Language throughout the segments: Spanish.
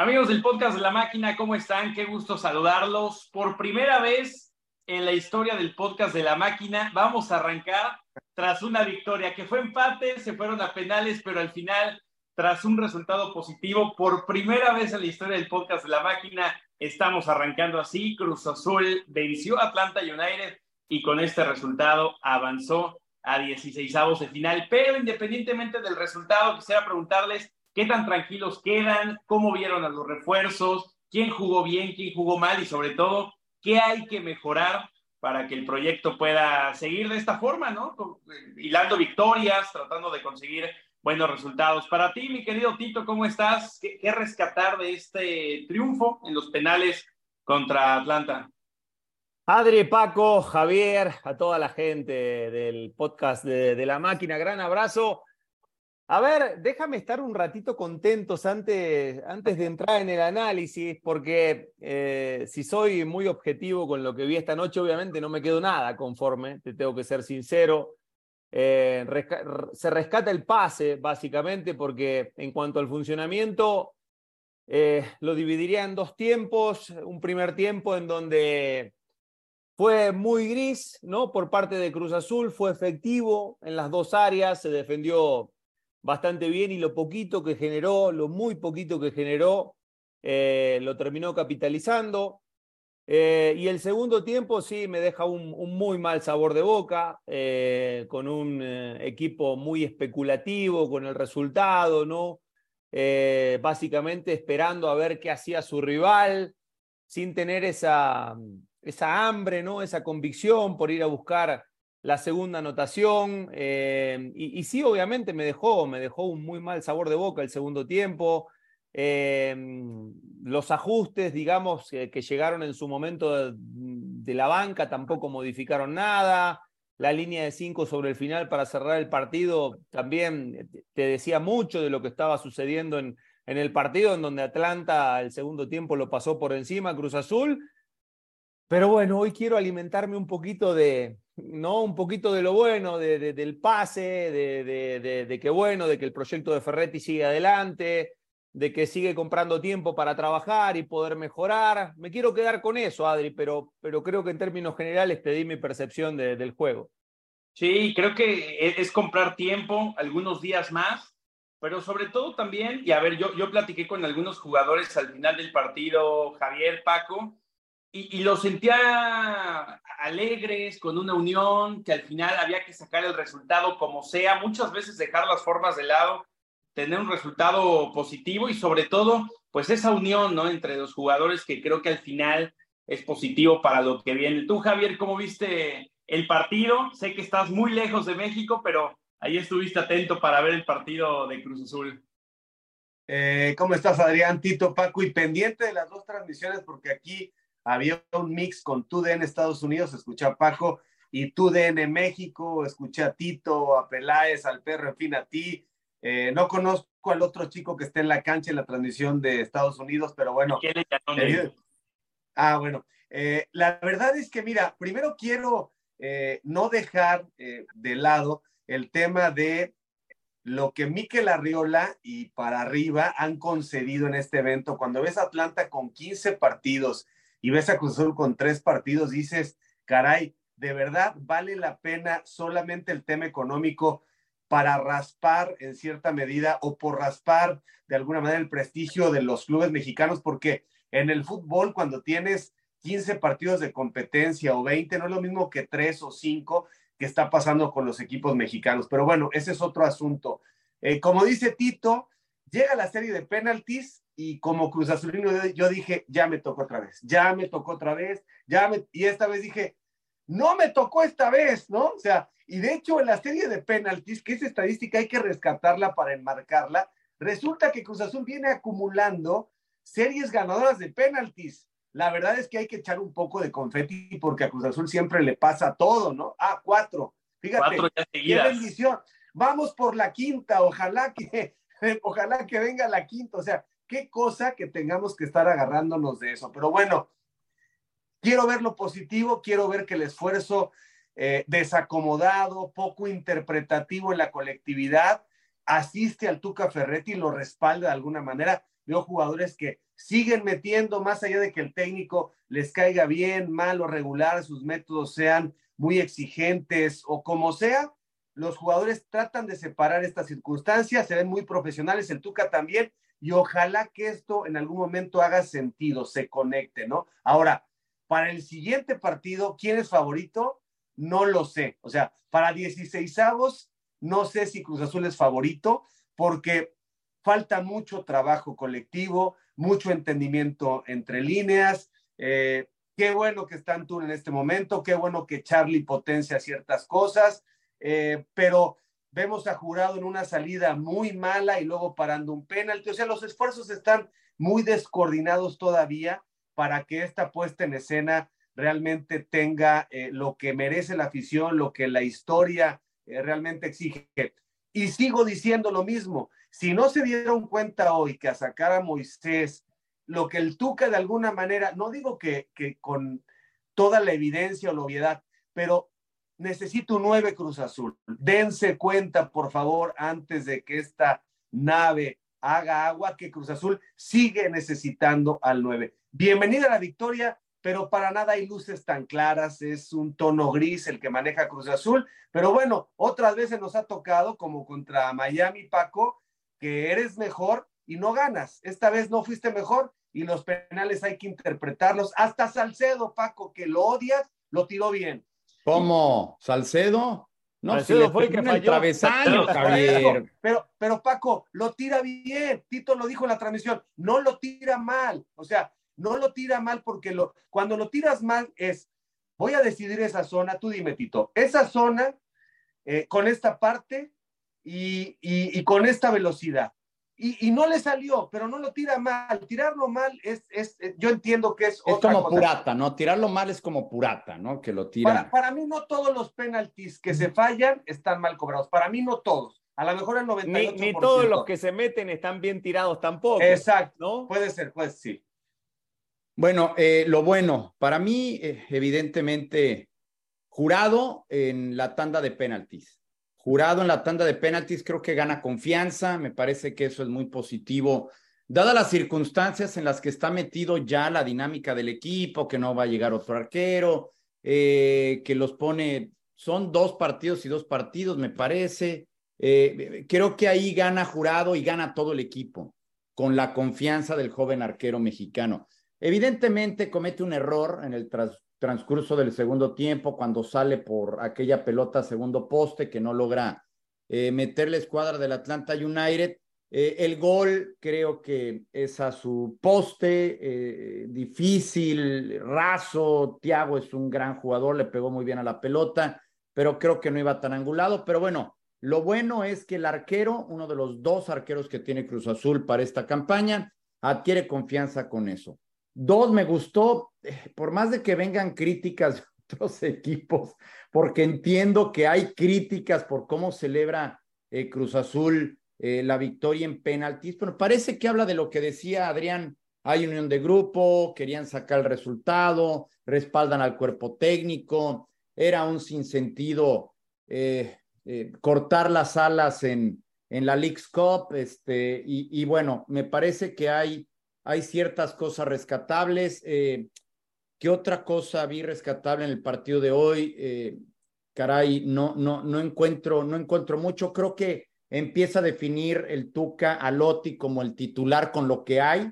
Amigos del podcast la máquina, ¿cómo están? Qué gusto saludarlos. Por primera vez en la historia del podcast de la máquina, vamos a arrancar tras una victoria que fue empate, se fueron a penales, pero al final, tras un resultado positivo, por primera vez en la historia del podcast de la máquina, estamos arrancando así. Cruz Azul venció a Atlanta United y con este resultado avanzó a 16 avos de final. Pero independientemente del resultado, quisiera preguntarles qué tan tranquilos quedan, cómo vieron a los refuerzos, quién jugó bien, quién jugó mal y sobre todo, qué hay que mejorar para que el proyecto pueda seguir de esta forma, ¿no? Eh, hilando victorias, tratando de conseguir buenos resultados. Para ti, mi querido Tito, ¿cómo estás? ¿Qué, rescatar de este triunfo en los penales contra Atlanta? Adri, Paco, Javier, a toda la gente del podcast de, de La Máquina, gran abrazo. A ver, déjame estar un ratito contentos antes, antes de entrar en el análisis, porque eh, si soy muy objetivo con lo que vi esta noche, obviamente no me quedo nada conforme, te tengo que ser sincero. Eh, se rescata el pase, básicamente, porque en cuanto al funcionamiento, eh, lo dividiría en dos tiempos. Un primer tiempo en donde fue muy gris, ¿no? Por parte de Cruz Azul, fue efectivo en las dos áreas, se defendió bastante bien y lo poquito que generó, lo muy poquito que generó, eh, lo terminó capitalizando. Eh, y el segundo tiempo sí me deja un, muy mal sabor de boca, eh, con un equipo muy especulativo, con el resultado, ¿no? básicamente esperando a ver qué hacía su rival, sin tener esa, esa hambre, ¿no? Esa convicción por ir a buscar la segunda anotación. Eh, y, sí, obviamente me dejó, me dejó un muy mal sabor de boca el segundo tiempo. Eh, los ajustes, digamos, que llegaron en su momento de, la banca tampoco modificaron nada. La línea de cinco sobre el final para cerrar el partido también te decía mucho de lo que estaba sucediendo en, en el partido, en donde Atlanta el segundo tiempo lo pasó por encima, Cruz Azul. Pero bueno, hoy quiero alimentarme un poquito de, ¿no? Un poquito de lo bueno, de, del pase, de, de, que bueno, de que el proyecto de Ferretti sigue adelante, de que sigue comprando tiempo para trabajar y poder mejorar. Me quiero quedar con eso, Adri, pero, pero creo que en términos generales te di mi percepción del juego. Sí, creo que e, es comprar tiempo, algunos días más, pero sobre todo también, y a ver, yo, yo platiqué con algunos jugadores al final del partido, Javier, Paco, y, y los sentía alegres, con una unión, que al final había que sacar el resultado como sea, muchas veces dejar las formas de lado, tener un resultado positivo y sobre todo, pues esa unión, ¿no? Entre los jugadores que creo que al final es positivo para lo que viene. Tú, Javier, ¿cómo viste el partido? Sé que estás muy lejos de México, pero ahí estuviste atento para ver el partido de Cruz Azul. Eh, ¿Cómo estás, Adrián, Tito, Paco? Y pendiente de las dos transmisiones, porque aquí había un mix con TUDN Estados Unidos, escuché a Paco, y TUDN México, escuché a Tito, a Peláez, al perro, en fin, a ti. Eh, no conozco al otro chico que está en la cancha en la transmisión de Estados Unidos, pero bueno. ah, bueno. Eh, la verdad es que, mira, primero quiero eh, no dejar de lado el tema de lo que Miquel Arriola y para arriba han concedido en este evento. Cuando ves a Atlanta con 15 partidos, y ves a Cruz con tres partidos, dices, caray, ¿de verdad vale la pena solamente el tema económico para raspar en cierta medida o por raspar de alguna manera el prestigio de los clubes mexicanos? Porque en el fútbol, cuando tienes 15 partidos de competencia o 20, no es lo mismo que tres o cinco que está pasando con los equipos mexicanos. Pero bueno, ese es otro asunto. Eh, como dice Tito, llega la serie de penaltis y como Cruz Azulino yo dije, ya me tocó otra vez, ya me tocó otra vez, ya me, y esta vez dije, no me tocó esta vez, ¿no? O sea, y de hecho en la serie de penaltis, que es estadística, hay que rescatarla para enmarcarla, resulta que Cruz Azul viene acumulando series ganadoras de penaltis. La verdad es que hay que echar un poco de confeti porque a Cruz Azul siempre le pasa todo, ¿no? Ah, cuatro. Fíjate, qué bendición. Vamos por la quinta, ojalá que, ojalá que venga la quinta. O sea, qué cosa que tengamos que estar agarrándonos de eso. Pero bueno, quiero ver lo positivo, quiero ver que el esfuerzo eh, desacomodado, poco interpretativo en la colectividad, asiste al Tuca Ferretti y lo respalda de alguna manera. veo jugadores que siguen metiendo, más allá de que el técnico les caiga bien, mal o regular, sus métodos sean muy exigentes o como sea, los jugadores tratan de separar estas circunstancias, se ven muy profesionales, el Tuca también, y ojalá que esto en algún momento haga sentido, se conecte, ¿no? Ahora, para el siguiente partido, ¿quién es favorito? No lo sé. O sea, para 16 avos, no sé si Cruz Azul es favorito, porque falta mucho trabajo colectivo, mucho entendimiento entre líneas. Eh, qué bueno que está tú en este momento, qué bueno que Charlie potencia ciertas cosas, eh, pero vemos a Jurado en una salida muy mala y luego parando un penalti. O sea, los esfuerzos están muy descoordinados todavía para que esta puesta en escena realmente tenga eh, lo que merece la afición, lo que la historia eh, realmente exige. Y sigo diciendo lo mismo, si no se dieron cuenta hoy que a sacar a Moisés, lo que el Tuca de alguna manera, no digo que, que con toda la evidencia o la obviedad, pero necesito un 9 Cruz Azul. Dense cuenta, por favor, antes de que esta nave haga agua, que Cruz Azul sigue necesitando al 9. Bienvenida a la victoria, pero para nada hay luces tan claras, es un tono gris el que maneja Cruz Azul. Pero bueno, otras veces nos ha tocado, como contra Miami, Paco, que eres mejor y no ganas. Esta vez no fuiste mejor y los penales hay que interpretarlos. Hasta Salcedo, Paco, que lo odias, lo tiró bien ¿Cómo? ¿Salcedo? No, Salcedo fue el que falló. travesaño, Javier. Pero, pero Paco, lo tira bien. Tito lo dijo en la transmisión. No lo tira mal. O sea, no lo tira mal porque lo, cuando lo tiras mal es, voy a decidir esa zona, tú dime, Tito, esa zona eh, con esta parte y, y con esta velocidad y, no le salió, pero no lo tira mal. Tirarlo mal es, es yo entiendo que es. Es como purata, ¿no? Tirarlo mal es como purata, ¿no? Que lo tira. Para, mí no todos los penaltis que se fallan están mal cobrados. Para mí no todos. A lo mejor el 98%. Ni, ni todos los que se meten están bien tirados tampoco. Exacto. ¿no? Puede ser, pues sí. Bueno, eh, lo bueno, para mí, eh, evidentemente, jurado en la tanda de penaltis. Jurado en la tanda de penaltis creo que gana confianza, me parece que eso es muy positivo, dadas las circunstancias en las que está metido ya la dinámica del equipo, que no va a llegar otro arquero, eh, que los pone, son dos partidos y dos partidos, me parece. Eh, creo que ahí gana Jurado y gana todo el equipo, con la confianza del joven arquero mexicano. Evidentemente comete un error en el tras, transcurso del segundo tiempo, cuando sale por aquella pelota segundo poste que no logra eh, meter la escuadra del Atlanta United. Eh, el gol creo que es a su poste, eh, difícil, raso. Tiago es un gran jugador, le pegó muy bien a la pelota, pero creo que no iba tan angulado. Pero bueno, lo bueno es que el arquero, uno de los dos arqueros que tiene Cruz Azul para esta campaña, adquiere confianza con eso. Dos, me gustó, eh, por más de que vengan críticas de otros equipos, porque entiendo que hay críticas por cómo celebra eh, Cruz Azul eh, la victoria en penaltis, pero parece que habla de lo que decía Adrián, hay unión de grupo, querían sacar el resultado, respaldan al cuerpo técnico, era un sinsentido cortar las alas en, en la League's Cup, este, y bueno, me parece que hay hay ciertas cosas rescatables. Eh, ¿Qué otra cosa vi rescatable en el partido de hoy? Eh, caray, no, no, no encuentro, no encuentro mucho. Creo que empieza a definir el Tuca a Lotti como el titular con lo que hay,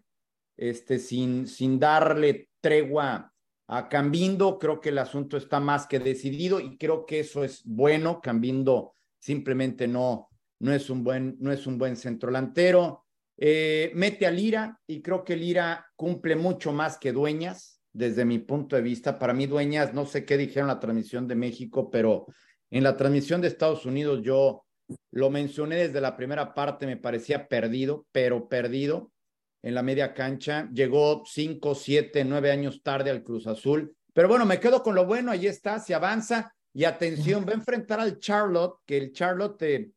este, sin, sin darle tregua a Cambindo. Creo que el asunto está más que decidido y creo que eso es bueno. Cambindo simplemente no, no es un buen, no es un buen centro delantero. Eh, mete a Lira y creo que Lira cumple mucho más que Dueñas, desde mi punto de vista. Para mí, Dueñas, no sé qué dijeron la transmisión de México, pero en la transmisión de Estados Unidos yo lo mencioné desde la primera parte, me parecía perdido, pero perdido en la media cancha. Llegó cinco, siete, nueve años tarde al Cruz Azul. Pero bueno, me quedo con lo bueno, ahí está, se avanza. Y atención, va a enfrentar al Charlotte, que el Charlotte eh,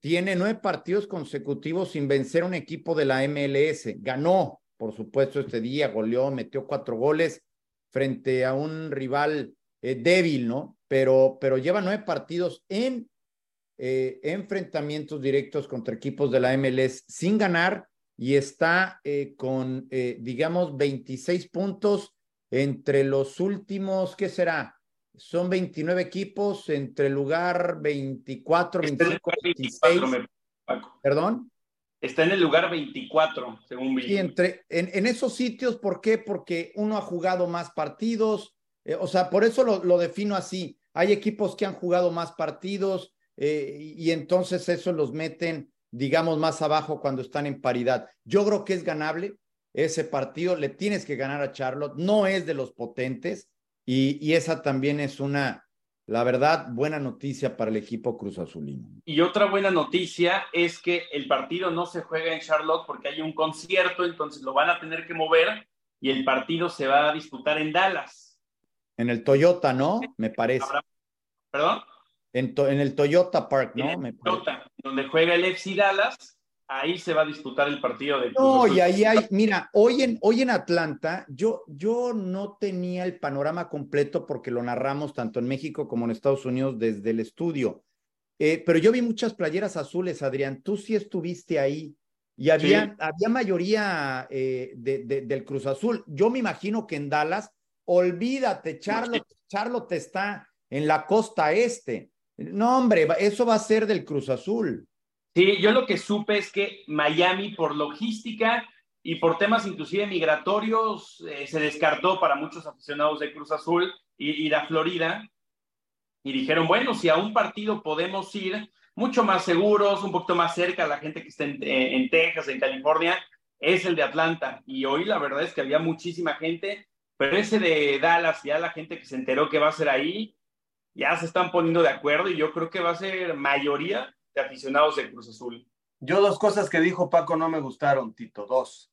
tiene nueve partidos consecutivos sin vencer un equipo de la MLS. Ganó, por supuesto, este día, goleó, metió cuatro goles frente a un rival eh, débil, ¿no? Pero, pero lleva nueve partidos en eh, enfrentamientos directos contra equipos de la MLS sin ganar y está eh, con, eh, digamos, 26 puntos entre los últimos, ¿qué será? Son 29 equipos entre el lugar 24, 25, 26. ¿Perdón? Está en el lugar 24, según vi. Sí, entre, en, en, esos sitios, ¿por qué? Porque uno ha jugado más partidos, eh, o sea, por eso lo, lo, defino así. Hay equipos que han jugado más partidos eh, y entonces eso los meten, digamos, más abajo cuando están en paridad. Yo creo que es ganable ese partido, le tienes que ganar a Charlotte, no es de los potentes y, y esa también es una, la verdad, buena noticia para el equipo Cruz Azulino. Y otra buena noticia es que el partido no se juega en Charlotte porque hay un concierto, entonces lo van a tener que mover y el partido se va a disputar en Dallas. En el Toyota, ¿no? Me parece. ¿Perdón? En, to en el Toyota Park, ¿no? En el Toyota, donde juega el FC Dallas ahí se va a disputar el partido de No, y ahí hay, mira, hoy en, hoy en Atlanta, yo, yo no tenía el panorama completo porque lo narramos tanto en México como en Estados Unidos desde el estudio. Eh, pero yo vi muchas playeras azules, Adrián. Tú sí estuviste ahí. Y había, sí. había mayoría eh, de, de, del Cruz Azul. Yo me imagino que en Dallas, olvídate, Charlotte, Charlotte está en la costa este. No, hombre, eso va a ser del Cruz Azul. Sí, yo lo que supe es que Miami por logística y por temas inclusive migratorios eh, se descartó para muchos aficionados de Cruz Azul ir a Florida y dijeron, bueno, si a un partido podemos ir mucho más seguros, un poquito más cerca, la gente que está en, en Texas, en California, es el de Atlanta. Y hoy la verdad es que había muchísima gente, pero ese de Dallas, ya la gente que se enteró que va a ser ahí, ya se están poniendo de acuerdo y yo creo que va a ser mayoría de aficionados de Cruz Azul. Yo dos cosas que dijo Paco no me gustaron, Tito, dos.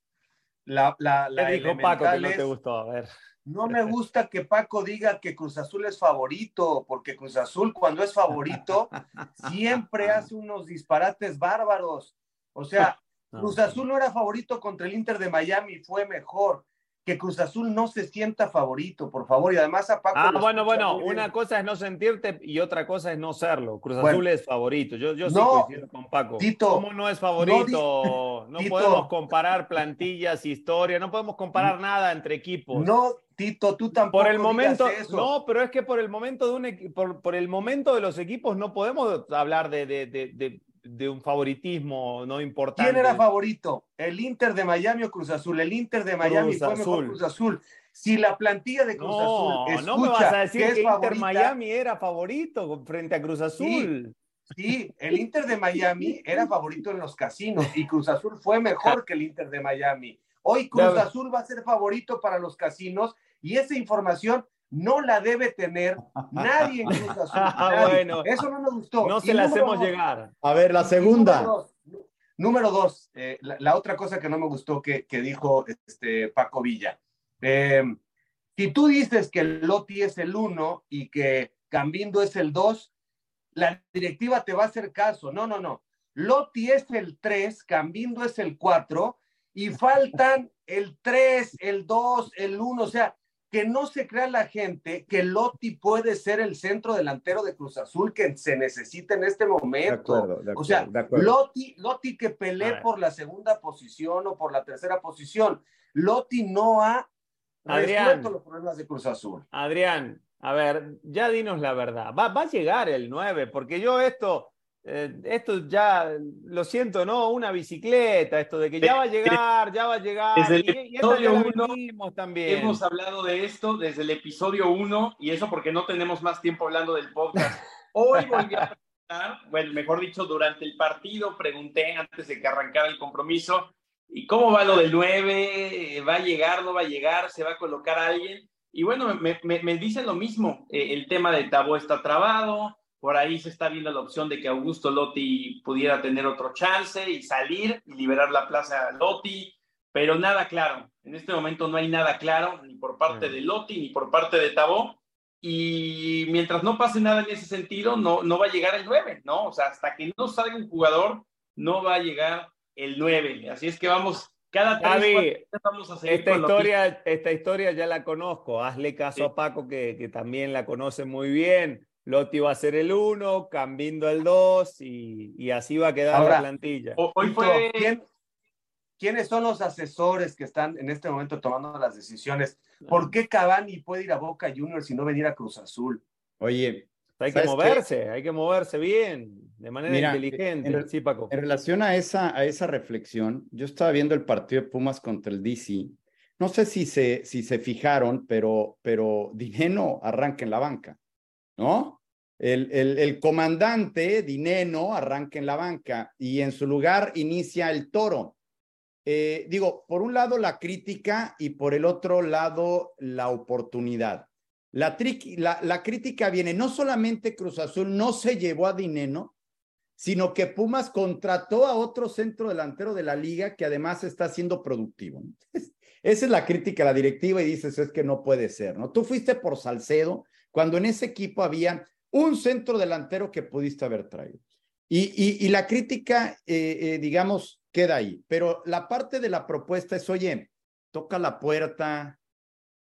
La, la, la ¿Qué dijo Paco que no te gustó? A ver. No me gusta que Paco diga que Cruz Azul es favorito, porque Cruz Azul cuando es favorito siempre hace unos disparates bárbaros. O sea, Cruz Azul no era favorito contra el Inter de Miami, fue mejor que Cruz Azul no se sienta favorito, por favor. Y además a Paco. Ah, bueno, bueno, una cosa es no sentirte y otra cosa es no serlo. Cruz bueno, Azul es favorito. Yo, yo sí no, coincido con Paco. Tito, ¿Cómo no es favorito? No, no Tito, podemos comparar plantillas, historia, no podemos comparar nada entre equipos. No, Tito, tú tampoco. Por el momento, no, pero es que por el momento de un por, por el momento de los equipos no podemos hablar de, de, de, de de un favoritismo no importante. ¿Quién era favorito? ¿El Inter de Miami o Cruz Azul? El Inter de Miami Cruz fue Azul. mejor Cruz Azul. Si la plantilla de Cruz no, Azul escucha no me vas a decir que, que, es Inter favorita, Miami era favorito frente a Cruz Azul. Sí, sí, el Inter de Miami era favorito en los casinos y Cruz Azul fue mejor que el Inter de Miami. Hoy Cruz Azul va a ser favorito para los casinos y esa información no la debe tener nadie en Cruz Azul. Ah, bueno. Eso no me gustó. No se la hacemos dos, llegar. A ver, la segunda. Número dos, número dos eh, la, la, otra cosa que no me gustó que, que dijo este Paco Villa. Eh, si tú dices que Lotti es el uno y que Cambindo es el dos, la directiva te va a hacer caso. No, no, no. Lotti es el tres, Cambindo es el cuatro y faltan el tres, el dos, el uno. O sea, que no se crea la gente que Lotti puede ser el centro delantero de Cruz Azul que se necesita en este momento. De acuerdo, de acuerdo, o sea, de acuerdo. Lotti, Lotti que pelee por la segunda posición o por la tercera posición. Lotti no ha Adrián, resuelto los problemas de Cruz Azul. Adrián, a ver, ya dinos la verdad. Va, va a llegar el 9, porque yo esto, eh, esto ya, lo siento, ¿no? Una bicicleta, esto de que ya va a llegar, ya va a llegar. Desde el y, y episodio uno también. Hemos hablado de esto desde el episodio 1 y eso porque no tenemos más tiempo hablando del podcast. Hoy volví a preguntar, bueno, mejor dicho, durante el partido pregunté antes de que arrancara el compromiso, ¿y cómo va lo del 9? ¿Va a llegar, no va a llegar? ¿Se va a colocar a alguien? Y bueno, me, me, me dicen lo mismo, eh, el tema de Tabó está trabado, por ahí se está viendo la opción de que Augusto Lotti pudiera tener otro chance y salir y liberar la plaza a Lotti, pero nada claro. En este momento no hay nada claro, ni por parte de Lotti, ni por parte de Tabó. Y mientras no pase nada en ese sentido, no, no va a llegar el 9, ¿no? O sea, hasta que no salga un jugador, no va a llegar el 9. Así es que vamos, cada tres vamos a seguir esta con historia, esta historia ya la conozco. Hazle caso Sí. a Paco, que, que también la conoce muy bien. Lotti va a ser el 1, Cambindo el 2 y, y así va a quedar Ahora, la plantilla. Ho- Hoy fue ¿quién, ¿quiénes son los asesores que están en este momento tomando las decisiones? ¿Por qué Cavani puede ir a Boca Juniors y no venir a Cruz Azul? Oye, hay que moverse, hay que moverse bien, de manera inteligente. En, sí, Paco. En relación a esa, a esa reflexión, yo estaba viendo el partido de Pumas contra el DC. No sé si se, si se fijaron, pero, pero Dineno arranca en la banca, ¿no? El, el, comandante Dineno arranca en la banca y en su lugar inicia el toro. Eh, digo, por un lado la crítica y por el otro lado la oportunidad. La, la, crítica viene, no solamente Cruz Azul no se llevó a Dineno, sino que Pumas contrató a otro centro delantero de la liga que además está siendo productivo. Esa es la crítica a la directiva y dices, es que no puede ser, ¿no? Tú fuiste por Salcedo cuando en ese equipo había un centro delantero que pudiste haber traído. Y, y, la crítica, eh, eh, digamos, queda ahí. Pero la parte de la propuesta es, oye, toca la puerta,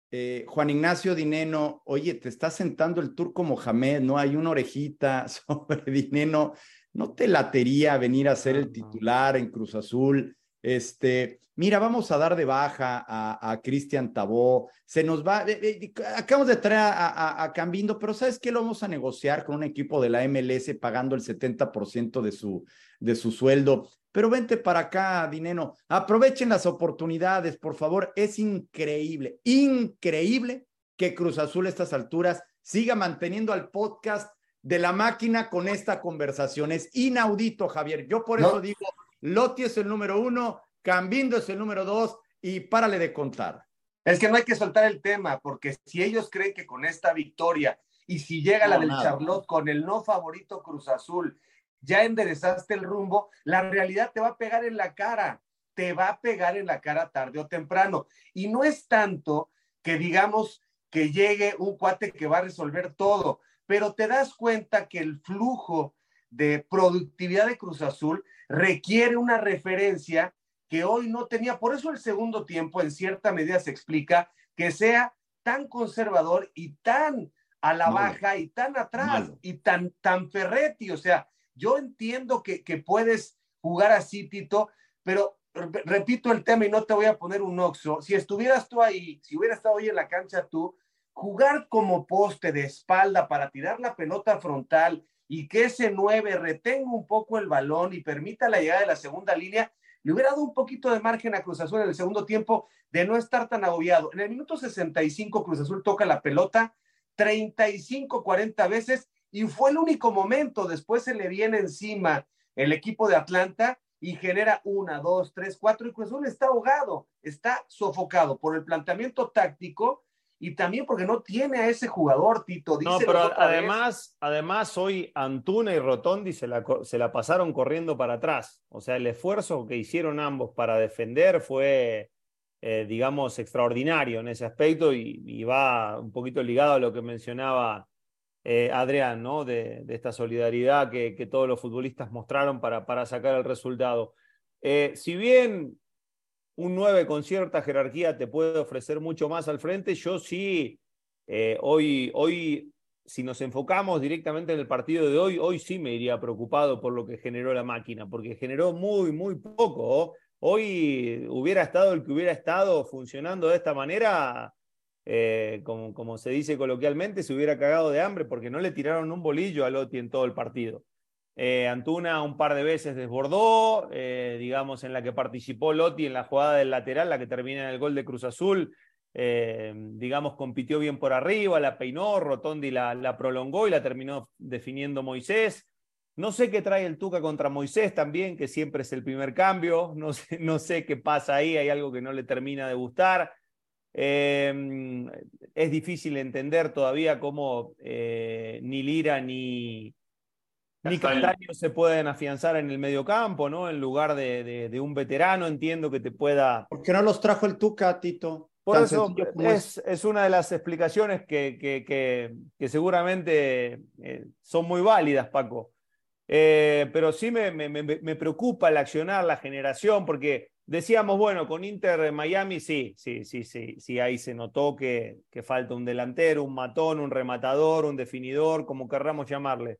eh, Juan Ignacio Dineno, oye, te está sentando el turco Mohamed, ¿no? Hay una orejita sobre Dineno, ¿no te latería venir a ser el titular en Cruz Azul? Este, mira, vamos a dar de baja a, Cristian Tabó, se nos va, eh, eh, acabamos de traer a, a, Cambindo, pero ¿sabes qué? Lo vamos a negociar con un equipo de la MLS pagando el 70% de su, de su sueldo. Pero vente para acá, Dineno, aprovechen las oportunidades, por favor. Es increíble, increíble que Cruz Azul a estas alturas siga manteniendo al podcast de la máquina con esta conversación. Es inaudito, Javier. Yo por eso digo, Lotti es el número uno, Cambindo es el número dos y párale de contar. Es que no hay que soltar el tema, porque si ellos creen que con esta victoria y si llega la del Charlotte con el no favorito Cruz Azul, ya enderezaste el rumbo, la realidad te va a pegar en la cara, te va a pegar en la cara tarde o temprano. Y no es tanto que digamos que llegue un cuate que va a resolver todo, pero te das cuenta que el flujo de productividad de Cruz Azul requiere una referencia que hoy no tenía. Por eso el segundo tiempo en cierta medida se explica que sea tan conservador y tan a la baja y tan atrás y tan, tan ferretti. O sea, yo entiendo que, que puedes jugar así, Tito, pero repito el tema y no te voy a poner un oxo. Si estuvieras tú ahí, si hubieras estado hoy en la cancha tú, jugar como poste de espalda para tirar la pelota frontal y que ese 9 retenga un poco el balón y permita la llegada de la segunda línea, le hubiera dado un poquito de margen a Cruz Azul en el segundo tiempo de no estar tan agobiado. En el minuto 65 Cruz Azul toca la pelota 35, 40 veces y fue el único momento. Después se le viene encima el equipo de Atlanta y genera una, dos, tres, cuatro y Cruz Azul está ahogado, está sofocado por el planteamiento táctico y también porque no tiene a ese jugador, Tito. No, pero además, además hoy Antuna y Rotondi se la, se la pasaron corriendo para atrás. O sea, el esfuerzo que hicieron ambos para defender fue, eh, digamos, extraordinario en ese aspecto y, va un poquito ligado a lo que mencionaba eh, Adrián, ¿no? De, esta solidaridad que, que, todos los futbolistas mostraron para, para sacar el resultado. Eh, si bien un 9 con cierta jerarquía te puede ofrecer mucho más al frente. Yo sí, eh, hoy, hoy, si nos enfocamos directamente en el partido de hoy, hoy sí me iría preocupado por lo que generó la máquina, porque generó muy, muy poco. Hoy hubiera estado el que hubiera estado funcionando de esta manera, eh, como, se dice coloquialmente, se hubiera cagado de hambre porque no le tiraron un bolillo a Lotti en todo el partido. Eh, Antuna un par de veces desbordó, eh, digamos, en la que participó Lotti en la jugada del lateral, la que termina en el gol de Cruz Azul. Eh, digamos, compitió bien por arriba, la peinó, Rotondi la, prolongó y la terminó definiendo Moisés. No sé qué trae el Tuca contra Moisés también, que siempre es el primer cambio. No sé qué pasa ahí, hay algo que no le termina de gustar. es difícil entender todavía cómo ni Lira ni, ni Castaño se pueden afianzar en el mediocampo, ¿no? En lugar de, de, un veterano, entiendo que te pueda. ¿Por qué no los trajo el Tuca, Tito? Por eso es, es, una de las explicaciones que, que, que, seguramente eh, son muy válidas, Paco. Eh, pero sí me, me, me, preocupa el accionar, la generación, porque decíamos, bueno, con Inter Miami sí, sí, sí, sí, sí, ahí se notó que, que falta un delantero, un matón, un rematador, un definidor, como querramos llamarle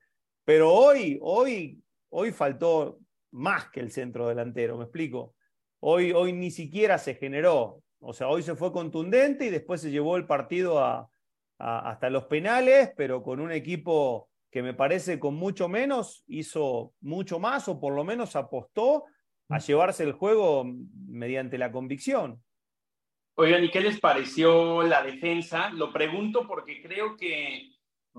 pero hoy, hoy, hoy faltó más que el centro delantero, ¿me explico? hoy, hoy ni siquiera se generó. O sea, hoy se fue contundente y después se llevó el partido a, hasta los penales, pero con un equipo que me parece con mucho menos hizo mucho más o por lo menos apostó a llevarse el juego mediante la convicción. Oigan, ¿y qué les pareció la defensa? Lo pregunto porque creo que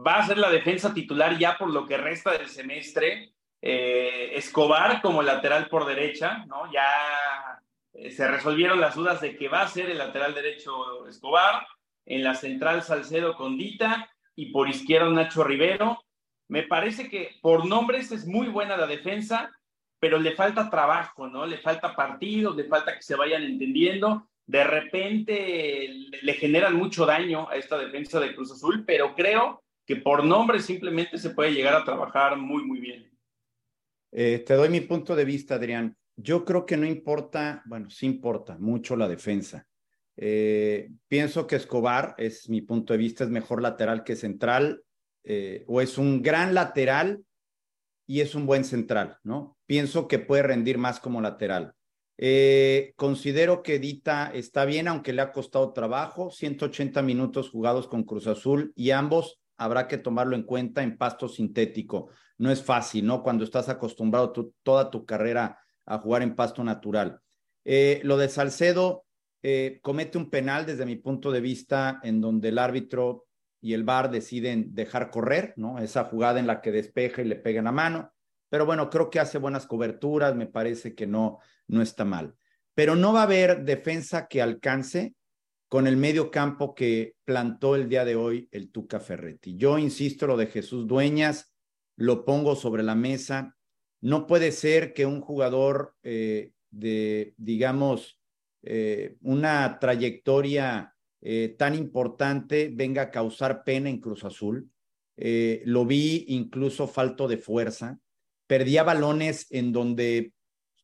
va a ser la defensa titular ya por lo que resta del semestre. Eh, Escobar como lateral por derecha, ¿no? Ya eh, se resolvieron las dudas de que va a ser el lateral derecho Escobar, en la central Salcedo Condita y por izquierda Nacho Rivero. Me parece que por nombres es muy buena la defensa, pero le falta trabajo, ¿no? Le falta partidos, le falta que se vayan entendiendo. De repente le generan mucho daño a esta defensa de Cruz Azul, pero creo que por nombres simplemente se puede llegar a trabajar muy, muy bien. Eh, te doy mi punto de vista, Adrián. Yo creo que no importa, bueno, sí importa mucho la defensa. Eh, pienso que Escobar, es mi punto de vista, es mejor lateral que central, eh, o es un gran lateral y es un buen central, ¿no? Pienso que puede rendir más como lateral. Considero que Dita está bien, aunque le ha costado trabajo, 180 minutos jugados con Cruz Azul y ambos habrá que tomarlo en cuenta en pasto sintético. No es fácil, ¿no? Cuando estás acostumbrado toda tu carrera a jugar en pasto natural. lo de Salcedo, eh, comete un penal desde mi punto de vista en donde el árbitro y el VAR deciden dejar correr, ¿no? Esa jugada en la que despeja y le pega en la mano. Pero bueno, creo que hace buenas coberturas, me parece que no, no está mal. Pero no va a haber defensa que alcance con el medio campo que plantó el día de hoy el Tuca Ferretti. Yo insisto, lo de Jesús Dueñas, lo pongo sobre la mesa. No puede ser que un jugador eh, de, digamos, eh, una trayectoria eh, tan importante venga a causar pena en Cruz Azul. Lo vi incluso falto de fuerza. Perdía balones en donde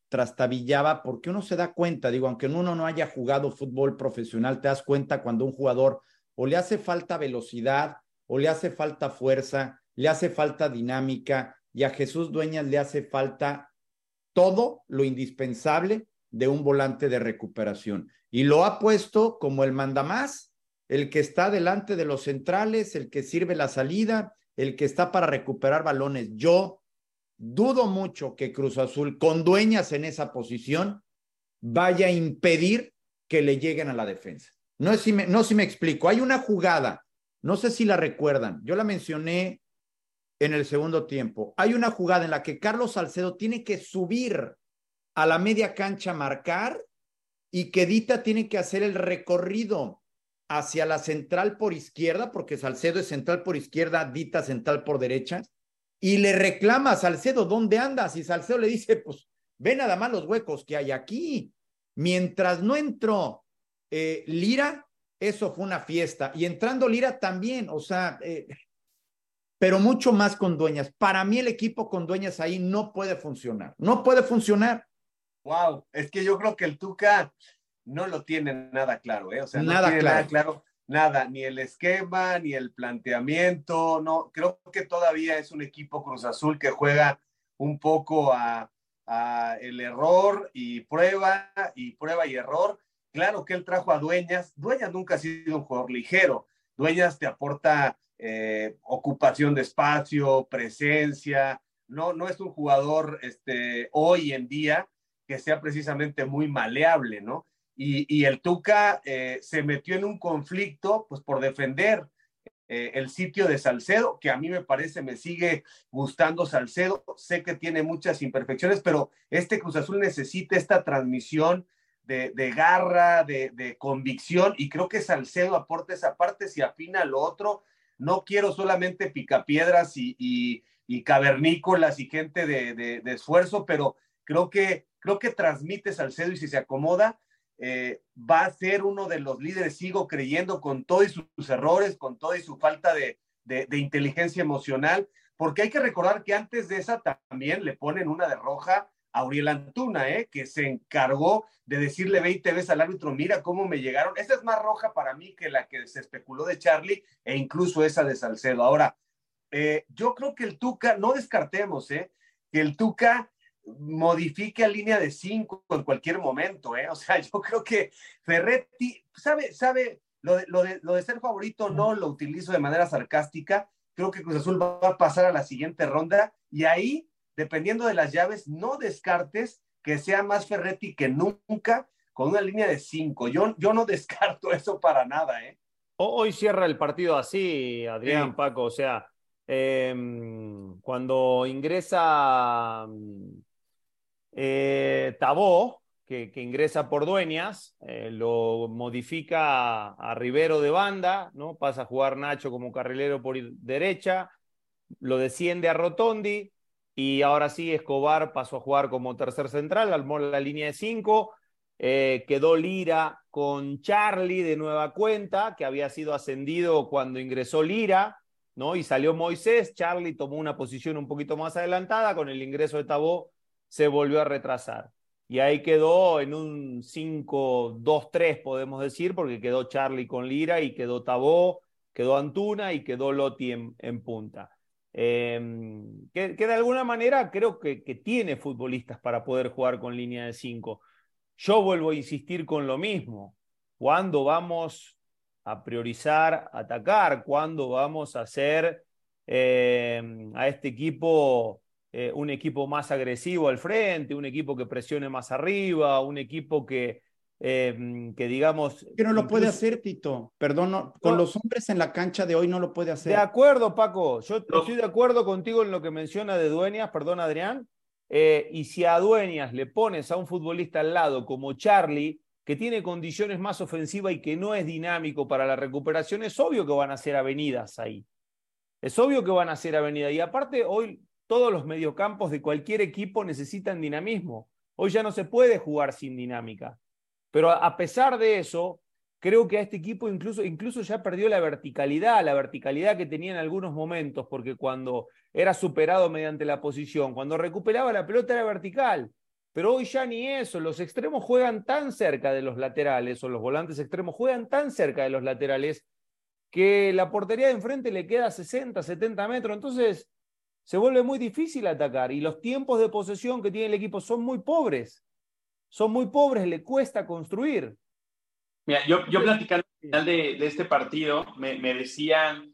trastabillaba, porque uno se da cuenta, digo, aunque uno no haya jugado fútbol profesional, te das cuenta cuando un jugador o le hace falta velocidad, o le hace falta fuerza, le hace falta dinámica, y a Jesús Dueñas le hace falta todo lo indispensable de un volante de recuperación. Y lo ha puesto como el mandamás, el que está delante de los centrales, el que sirve la salida, el que está para recuperar balones. Yo dudo mucho que Cruz Azul, con dueñas en esa posición, vaya a impedir que le lleguen a la defensa. No sé si me, explico. Hay una jugada, no sé si la recuerdan, yo la mencioné en el segundo tiempo. Hay una jugada en la que Carlos Salcedo tiene que subir a la media cancha marcar y que Dita tiene que hacer el recorrido hacia la central por izquierda, porque Salcedo es central por izquierda, Dita central por derecha, y le reclama a Salcedo, ¿dónde andas? Y Salcedo le dice, pues ve nada más los huecos que hay aquí. Mientras no entró eh, Lira, eso fue una fiesta. Y entrando Lira también, o sea, eh, pero mucho más con dueñas. Para mí el equipo con dueñas ahí no puede funcionar, no puede funcionar. Wow, es que yo creo que el Tuca no lo tiene nada claro, ¿eh? O sea, nada tiene claro. nada claro, nada, ni el esquema, ni el planteamiento, no, creo que todavía es un equipo Cruz Azul que juega un poco a, el error y prueba y prueba y error. Claro que él trajo a Dueñas. Dueñas nunca ha sido un jugador ligero. Dueñas te aporta eh, ocupación de espacio, presencia. No, no es un jugador este, hoy en día que sea precisamente muy maleable, ¿no? Y, el Tuca eh, se metió en un conflicto, pues por defender eh, el sitio de Salcedo, que a mí me parece, me sigue gustando Salcedo. Sé que tiene muchas imperfecciones, pero este Cruz Azul necesita esta transmisión de, garra, de, convicción, y creo que Salcedo aporta esa parte, si afina lo otro. No quiero solamente picapiedras y, y, cavernícolas y gente de, esfuerzo, pero creo que creo que transmite Salcedo y si se acomoda, eh, va a ser uno de los líderes, sigo creyendo, con todos sus errores, con toda su falta de, inteligencia emocional, porque hay que recordar que antes de esa también le ponen una de roja a Uriel Antuna, ¿eh? que se encargó de decirle 20 veces al árbitro, mira cómo me llegaron. Esa es más roja para mí que la que se especuló de Charlie e incluso esa de Salcedo. Ahora, eh, yo creo que el Tuca, no descartemos, ¿eh? que el Tuca modifique a línea de cinco en cualquier momento, ¿eh? O sea, yo creo que Ferretti, sabe, sabe, lo de, lo de, lo de ser favorito no lo utilizo de manera sarcástica, creo que Cruz Azul va a pasar a la siguiente ronda y ahí, dependiendo de las llaves, no descartes que sea más Ferretti que nunca con una línea de cinco. Yo, yo no descarto eso para nada, ¿eh? Hoy cierra el partido así, Adrián, Paco, o sea, em, cuando ingresa eh, Tabó, que, ingresa por Dueñas, eh, lo modifica a, Rivero de banda, ¿no? Pasa a jugar Nacho como carrilero por derecha, lo desciende a Rotondi y ahora sí Escobar pasó a jugar como tercer central, armó la línea de cinco, eh, quedó Lira con Charlie de nueva cuenta, que había sido ascendido cuando ingresó Lira, ¿no? Y salió Moisés, Charlie tomó una posición un poquito más adelantada, con el ingreso de Tabó se volvió a retrasar. Y ahí quedó en un 5-2-3, podemos decir, porque quedó Charlie con Lira y quedó Tabó, quedó Antuna y quedó Lotti en, punta. Em, que, de alguna manera creo que, tiene futbolistas para poder jugar con línea de 5. Yo vuelvo a insistir con lo mismo. ¿Cuándo vamos a priorizar atacar? ¿Cuándo vamos a hacer em, a este equipo eh, un equipo más agresivo al frente, un equipo que presione más arriba, un equipo que, eh, que digamos... Que no lo puede hacer, Tito. Perdón, con los hombres en la cancha de hoy no lo puede hacer. De acuerdo, Paco. Yo estoy de acuerdo contigo en lo que menciona de Dueñas, perdón, Adrián. Eh, y si a Dueñas le pones a un futbolista al lado como Charlie, que tiene condiciones más ofensivas y que no es dinámico para la recuperación, es obvio que van a ser avenidas ahí. Es obvio que van a ser avenidas. Y aparte, hoy todos los mediocampos de cualquier equipo necesitan dinamismo. Hoy ya no se puede jugar sin dinámica. Pero a pesar de eso, creo que a este equipo incluso, incluso ya perdió la verticalidad, la verticalidad que tenía en algunos momentos, porque cuando era superado mediante la posición, cuando recuperaba la pelota era vertical. Pero hoy ya ni eso, los extremos juegan tan cerca de los laterales, o los volantes extremos juegan tan cerca de los laterales, que la portería de enfrente le queda 60, 70 metros. Entonces, se vuelve muy difícil atacar y los tiempos de posesión que tiene el equipo son muy pobres. Son muy pobres, le cuesta construir. Mira, yo, yo platicando al final de, este partido, me, decían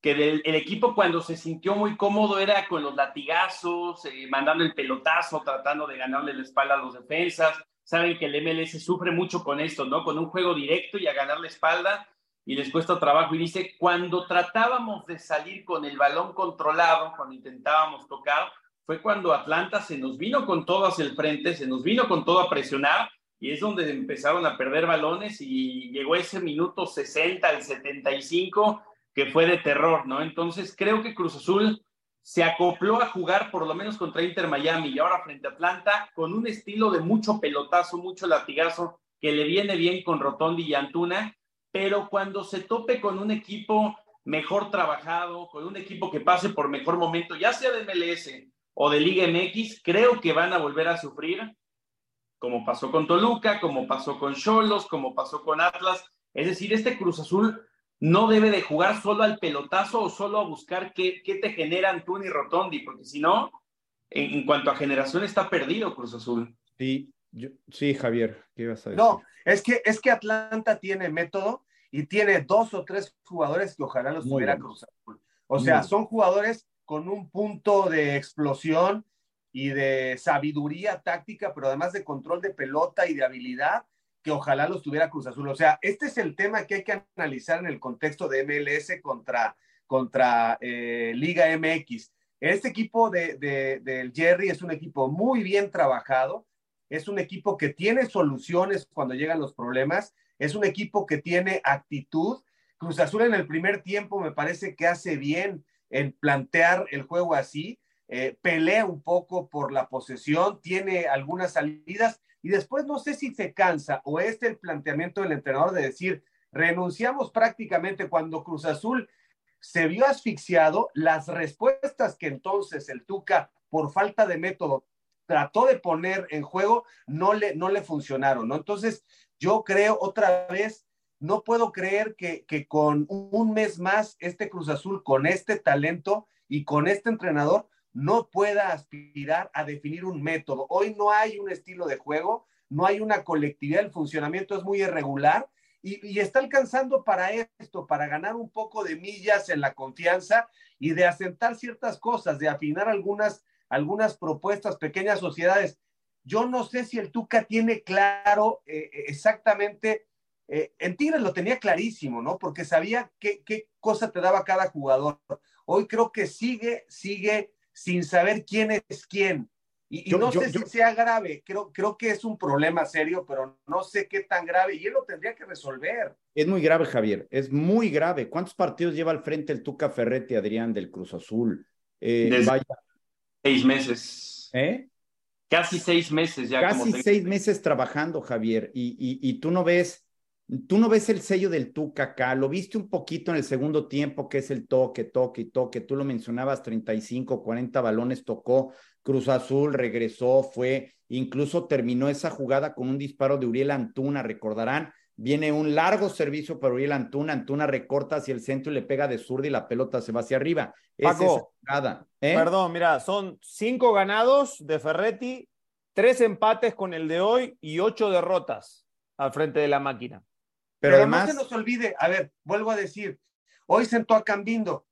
que el equipo cuando se sintió muy cómodo era con los latigazos, eh, mandando el pelotazo, tratando de ganarle la espalda a los defensas. Saben que el MLS sufre mucho con esto, ¿no? Con un juego directo y a ganar la espalda y les cuesta trabajo. Y dice, cuando tratábamos de salir con el balón controlado, cuando intentábamos tocar, fue cuando Atlanta se nos vino con todo hacia el frente, se nos vino con todo a presionar y es donde empezaron a perder balones y llegó ese minuto 60 al 75 que fue de terror, ¿no? Entonces creo que Cruz Azul se acopló a jugar por lo menos contra Inter Miami y ahora frente a Atlanta con un estilo de mucho pelotazo, mucho latigazo que le viene bien con Rotondi y Antuna pero cuando se tope con un equipo mejor trabajado, con un equipo que pase por mejor momento, ya sea de MLS o de Liga MX, creo que van a volver a sufrir, como pasó con Toluca, como pasó con Cholos, como pasó con Atlas. Es decir, este Cruz Azul no debe de jugar solo al pelotazo o solo a buscar qué, qué te generan Tuni y Rotondi, porque si no, en, cuanto a generación está perdido Cruz Azul. Sí, sí, Javier, ¿qué ibas a decir? No, es que, es que Atlanta tiene método y tiene dos o tres jugadores que ojalá los tuviera Cruz Azul. O sea, son jugadores con un punto de explosión y de sabiduría táctica, pero además de control de pelota y de habilidad, que ojalá los tuviera Cruz Azul. O sea, este es el tema que hay que analizar en el contexto de MLS contra, contra eh, Liga MX. Este equipo de, del Jerry es un equipo muy bien trabajado, es un equipo que tiene soluciones cuando llegan los problemas, es un equipo que tiene actitud. Cruz Azul en el primer tiempo me parece que hace bien en plantear el juego así, eh, pelea un poco por la posesión, tiene algunas salidas y después no sé si se cansa o es el planteamiento del entrenador de decir, renunciamos prácticamente cuando Cruz Azul se vio asfixiado, las respuestas que entonces el Tuca, por falta de método, trató de poner en juego, no le, no le funcionaron, ¿no? Entonces, yo creo otra vez, no puedo creer que, con un mes más este Cruz Azul, con este talento y con este entrenador, no pueda aspirar a definir un método. Hoy no hay un estilo de juego, no hay una colectividad, el funcionamiento es muy irregular y, está alcanzando para esto, para ganar un poco de millas en la confianza y de asentar ciertas cosas, de afinar algunas, algunas propuestas, pequeñas sociedades. Yo no sé si el Tuca tiene claro eh, eh, exactamente, eh, en Tigres lo tenía clarísimo, ¿no? Porque sabía qué, qué cosa te daba cada jugador. Hoy creo que sigue, sigue sin saber quién es quién. Y, no sé si sea grave, creo, creo que es un problema serio, pero no sé qué tan grave y él lo tendría que resolver. Es muy grave, Javier, es muy grave. ¿Cuántos partidos lleva al frente el Tuca Ferretti, Adrián, del Cruz Azul? Eh, vaya. Seis meses. ¿Eh? Casi seis meses ya. Casi seis meses trabajando, Javier, y, y, y tú no ves Tú no ves el sello del Tuca acá, lo viste un poquito en el segundo tiempo, que es el toque, toque y toque. Tú lo mencionabas, 35, 40 balones tocó, Cruz Azul regresó, fue, incluso terminó esa jugada con un disparo de Uriel Antuna, recordarán. Viene un largo servicio para Uriel Antuna, Antuna recorta hacia el centro y le pega de zurda y la pelota se va hacia arriba. Paco, ¿eh? Perdón, mira, son cinco ganados de Ferretti, tres empates con el de hoy y ocho derrotas al frente de la máquina. Pero, además... no se nos olvide, a ver, vuelvo a decir, hoy sentó a Cambindo.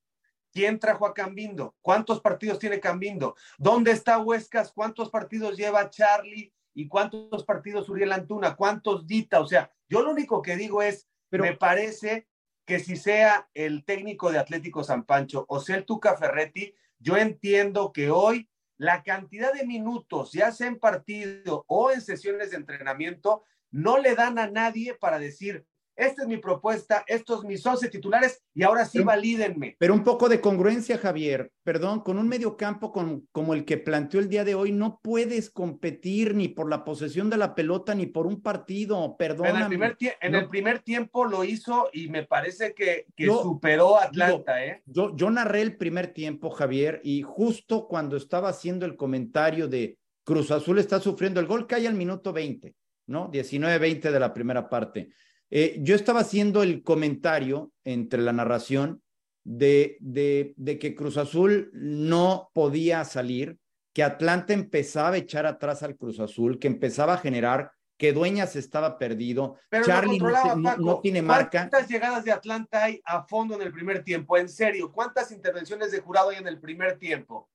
¿Quién trajo a Cambindo? ¿Cuántos partidos tiene Cambindo? ¿Dónde está Huescas? ¿Cuántos partidos lleva Charlie? ¿Y cuántos partidos Uriel Antuna? ¿Cuántos Dita? O sea, yo lo único que digo es, Pero... me parece que si sea el técnico de Atlético San Pancho o sea el Tuca Ferretti, yo entiendo que hoy la cantidad de minutos, ya sea en partido o en sesiones de entrenamiento, no le dan a nadie para decir, esta es mi propuesta, estos mis 11 titulares y ahora sí valídenme. Pero un poco de congruencia, Javier. Perdón, con un mediocampo con, como el que planteó el día de hoy, no puedes competir ni por la posesión de la pelota ni por un partido. Perdón. En, el primer, en el primer tiempo lo hizo y me parece que, que superó a Atlanta. ¿eh? Yo, yo narré el primer tiempo, Javier, y justo cuando estaba haciendo el comentario de Cruz Azul está sufriendo el gol que hay al minuto 20, ¿no? 19-20 de la primera parte eh, yo estaba haciendo el comentario entre la narración de, de, de, que Cruz Azul no podía salir, que Atlanta empezaba a echar atrás al Cruz Azul, que empezaba a generar, que Dueñas estaba perdido, Charlie no, tiene marca. ¿Cuántas llegadas de Atlanta hay a fondo en el primer tiempo? En serio, ¿cuántas intervenciones de jurado hay en el primer tiempo?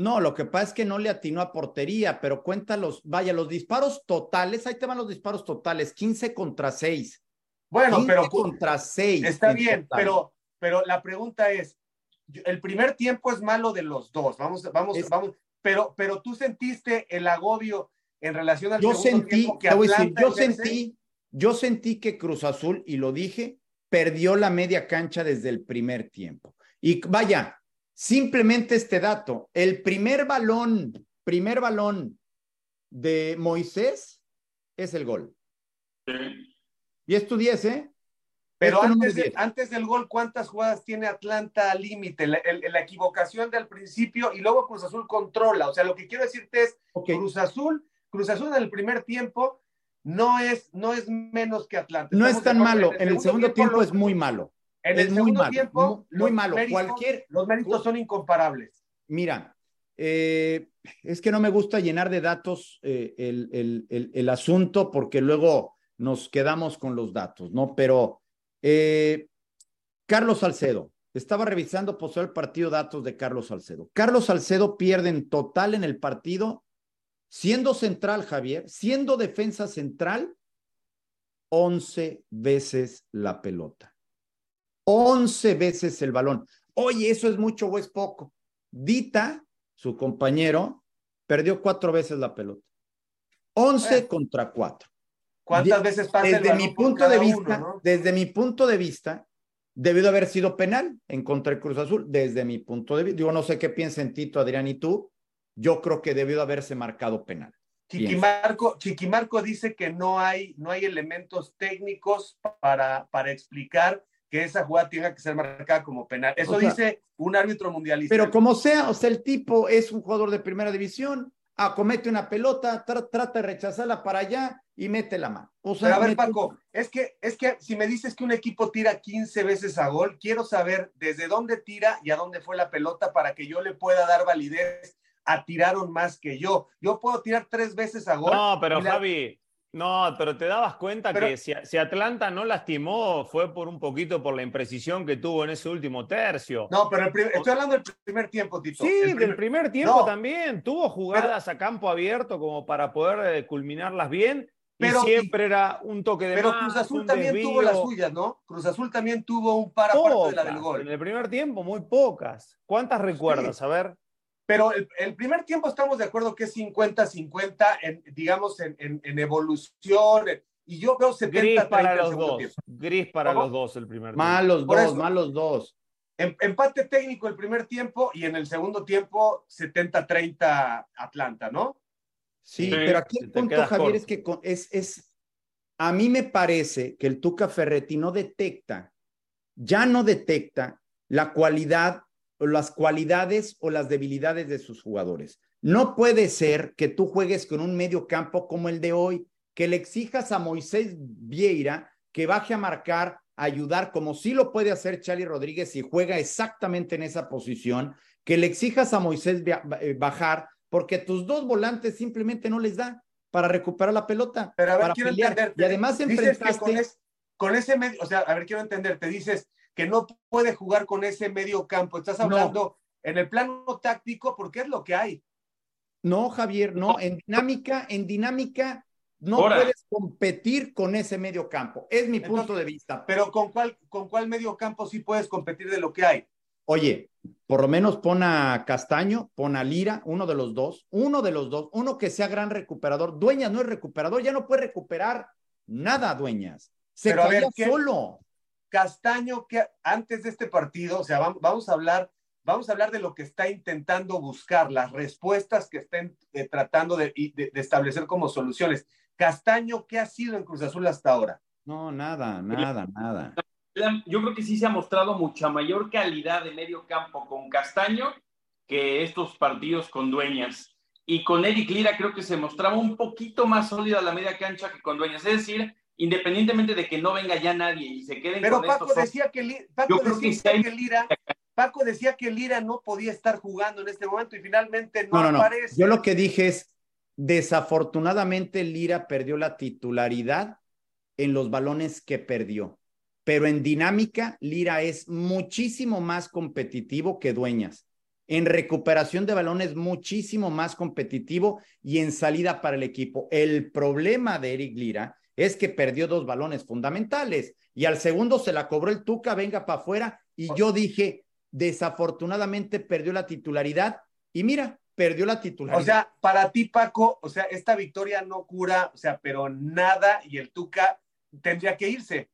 No, lo que pasa es que no le atinó a portería, pero cuenta los, vaya, los disparos totales, ahí te van los disparos totales, 15 contra 6. Bueno, pero contra 6. Está bien, pero, pero la pregunta es, el primer tiempo es malo de los dos, vamos, vamos, vamos, pero, pero tú sentiste el agobio en relación al yo sentí, tiempo que yo sentí, yo sentí que Cruz Azul, y lo dije, perdió la media cancha desde el primer tiempo. Y vaya, Simplemente este dato, el primer balón, primer balón de Moisés es el gol. Y es tu 10, ¿eh? Pero antes, antes, del gol, ¿cuántas jugadas tiene Atlanta al límite? La, equivocación del principio y luego Cruz Azul controla. O sea, lo que quiero decirte es, Cruz Azul, Cruz Azul en el primer tiempo no es, no es menos que Atlanta. No es tan malo, en el, segundo, tiempo es muy malo. En el segundo tiempo, muy, malo. Cualquier, los méritos son incomparables. Mira, eh, es que no me gusta llenar de datos eh, el, asunto porque luego nos quedamos con los datos, ¿no? Pero eh, Carlos Salcedo, estaba revisando posee el partido datos de Carlos Salcedo. Carlos Salcedo pierde en total en el partido, siendo central, Javier, siendo defensa central, 11 veces la pelota. 11 veces el balón. Oye, ¿eso es mucho o es poco? Dita, su compañero, perdió cuatro veces la pelota. 11 contra 4. ¿Cuántas veces pasa desde mi punto de vista, Desde mi punto de vista, debió de haber sido penal en contra del Cruz Azul. Desde mi punto de vista, digo, no sé qué piensen Tito, Adrián y tú. Yo creo que debió de haberse marcado penal. Chiquimarco, Chiquimarco dice que no hay, no hay elementos técnicos para, para explicar que esa jugada tenga que ser marcada como penal. Eso dice un árbitro mundialista. Pero como sea, o sea, el tipo es un jugador de primera división. acomete una pelota, trata de rechazarla para allá y mete la mano. O sea, Pero a ver, Paco, es que, es que si me dices que un equipo tira 15 veces a gol, quiero saber desde dónde tira y a dónde fue la pelota para que yo le pueda dar validez a tiraron más que yo. Yo puedo tirar tres veces a gol. No, pero Javi, no, pero te dabas cuenta que si, Atlanta no lastimó fue por un poquito por la imprecisión que tuvo en ese último tercio. No, pero estoy hablando del primer tiempo, Tito. Sí, el del primer tiempo también. Tuvo jugadas a campo abierto como para poder eh, culminarlas bien. Pero, y siempre era un toque de Pero Cruz Azul también tuvo las suyas, ¿no? Cruz Azul también tuvo un par aparte de la del gol. En el primer tiempo, muy pocas. ¿Cuántas recuerdas? A ver. Pero el, primer tiempo estamos de acuerdo que es 50-50, digamos, en, en, evolución. Y yo veo 70 Gris para los dos. Gris para los dos el primer tiempo. Malos dos, malos dos. Em, empate técnico el primer tiempo y en el segundo tiempo 70-30 Atlanta, ¿no? Sí, pero aquí el punto, Javier, es que es, es, a mí me parece que el Tuca Ferretti no detecta, ya no detecta la cualidad las cualidades o las debilidades de sus jugadores. No puede ser que tú juegues con un medio campo como el de hoy, que le exijas a Moisés Vieira que baje a marcar, a ayudar, como sí lo puede hacer Charlie Rodríguez y juega exactamente en esa posición, que le exijas a Moisés eh, bajar, porque tus dos volantes simplemente no les da para recuperar la pelota. Pero a ver, para quiero entender. Y además enfrentaste... Con, con, ese medio, o sea, a ver, quiero entender, te dices, que no puede jugar con ese medio campo. Estás hablando en el plano táctico porque es lo que hay. No, Javier, no. En dinámica, en dinámica no puedes competir con ese medio campo. Es mi punto de vista. Pero ¿con cuál, ¿con cuál medio campo sí puedes competir de lo que hay? Oye, por lo menos pon a Castaño, pon a Lira, uno de los dos, uno de los dos, uno que sea gran recuperador. Dueñas no es recuperador, ya no puede recuperar nada, Dueñas. Se caía solo. Castaño, que antes de este partido, o sea, vamos a hablar, vamos a hablar de lo que está intentando buscar, las respuestas que estén eh, tratando de, establecer como soluciones. Castaño, ¿qué ha sido en Cruz Azul hasta ahora? No, nada, nada, nada. Yo creo que sí se ha mostrado mucha mayor calidad de medio campo con Castaño que estos partidos con Dueñas. Y con Eric Lira creo que se mostraba un poquito más sólida la media cancha que con Dueñas. Es decir, independientemente de que no venga ya nadie y se queden Pero Paco decía que, Paco decía que, Lira Paco decía que Lira no podía estar jugando en este momento y finalmente no, no, no, aparece. Yo lo que dije es desafortunadamente Lira perdió la titularidad en los balones que perdió. Pero en dinámica, Lira es muchísimo más competitivo que Dueñas. En recuperación de balones, muchísimo más competitivo y en salida para el equipo. El problema de Eric Lira es que perdió dos balones fundamentales y al segundo se la cobró el Tuca, venga para afuera y yo dije, desafortunadamente perdió la titularidad y mira, perdió la titularidad. O sea, para ti Paco, o sea, esta victoria no cura, o sea, pero nada y el Tuca tendría que irse.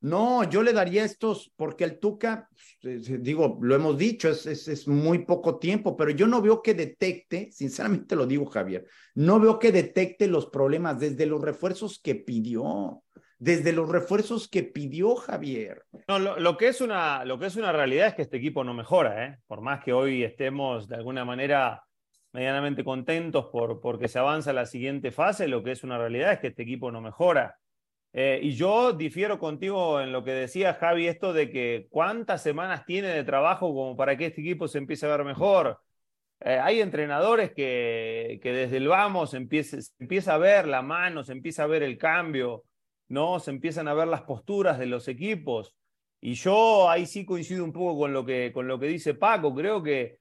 No, yo le daría estos, porque el Tuca, eh, digo, lo hemos dicho, es, es, muy poco tiempo, pero yo no veo que detecte, sinceramente lo digo, Javier, no veo que detecte los problemas desde los refuerzos que pidió, desde los refuerzos que pidió Javier. No, lo, que es una, lo que es una realidad es que este equipo no mejora, ¿eh? por más que hoy estemos de alguna manera medianamente contentos por porque se avanza a la siguiente fase, lo que es una realidad es que este equipo no mejora. Eh, y yo difiero contigo en lo que decía Javi, esto de que cuántas semanas tiene de trabajo como para que este equipo se empiece a ver mejor. Eh, hay entrenadores que, que, desde el vamos empieza, empieza a ver la mano, se empieza a ver el cambio, ¿no? Se empiezan a ver las posturas de los equipos. Y yo ahí sí coincido un poco con lo que, con lo que dice Paco. Creo que,